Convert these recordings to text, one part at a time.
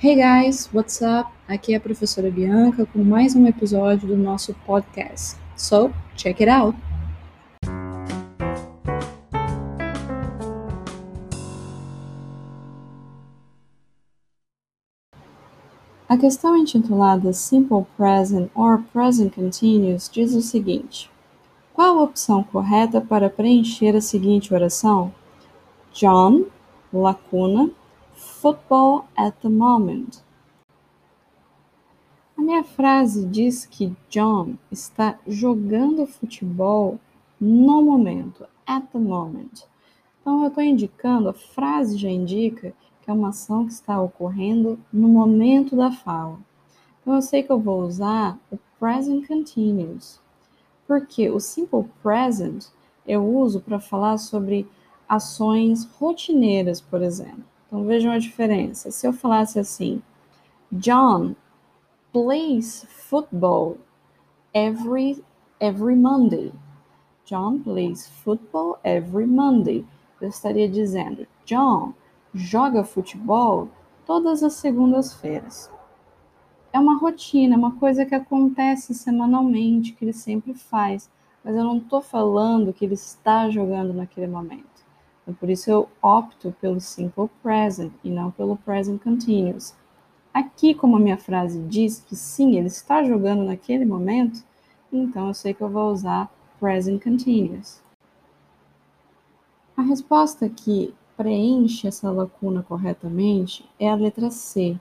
Hey guys, what's up? Aqui é a professora Bianca com mais um episódio do nosso podcast. So, check it out! A questão intitulada Simple Present or Present Continuous diz o seguinte: Qual a opção correta para preencher a seguinte oração? John, lacuna, football at the moment. A minha frase diz que John está jogando futebol no momento, at the moment. Então eu estou indicando, a frase já indica que é uma ação que está ocorrendo no momento da fala. Então eu sei que eu vou usar o present continuous, porque o simple present eu uso para falar sobre ações rotineiras, por exemplo. Então vejam a diferença. Se eu falasse assim, John plays football every every Monday. John plays football every Monday. Eu estaria dizendo, John joga futebol todas as segundas-feiras. É uma rotina, é uma coisa que acontece semanalmente, que ele sempre faz, mas eu não estou falando que ele está jogando naquele momento. Então, por isso eu opto pelo simple present e não pelo present continuous. Aqui, como a minha frase diz que sim, ele está jogando naquele momento, então eu sei que eu vou usar present continuous. A resposta aqui preenche essa lacuna corretamente é a letra C.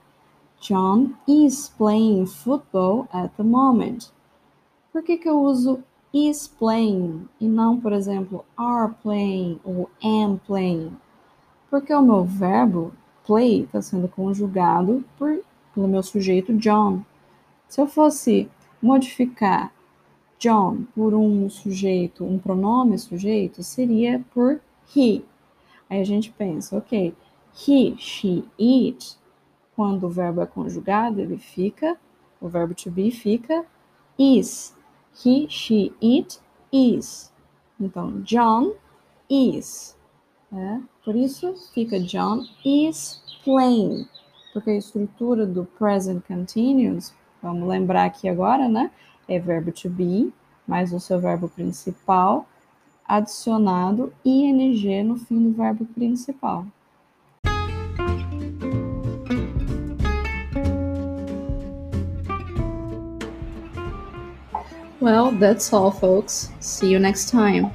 John is playing football at the moment. Por que, que eu uso is playing e não, por exemplo, are playing ou am playing? Porque o meu verbo play está sendo conjugado por, pelo meu sujeito John. Se eu fosse modificar John por um sujeito, um pronome sujeito, seria por he. Aí a gente pensa, ok, he, she, it, quando o verbo é conjugado, ele fica, o verbo to be fica is. He, she, it, is. Então, John is. Né? Por isso fica John is playing. Porque a estrutura do present continuous, vamos lembrar aqui agora, né? É verbo to be, mais o seu verbo principal, adicionado ing no fim do verbo principal. Well, that's all, folks. See you next time.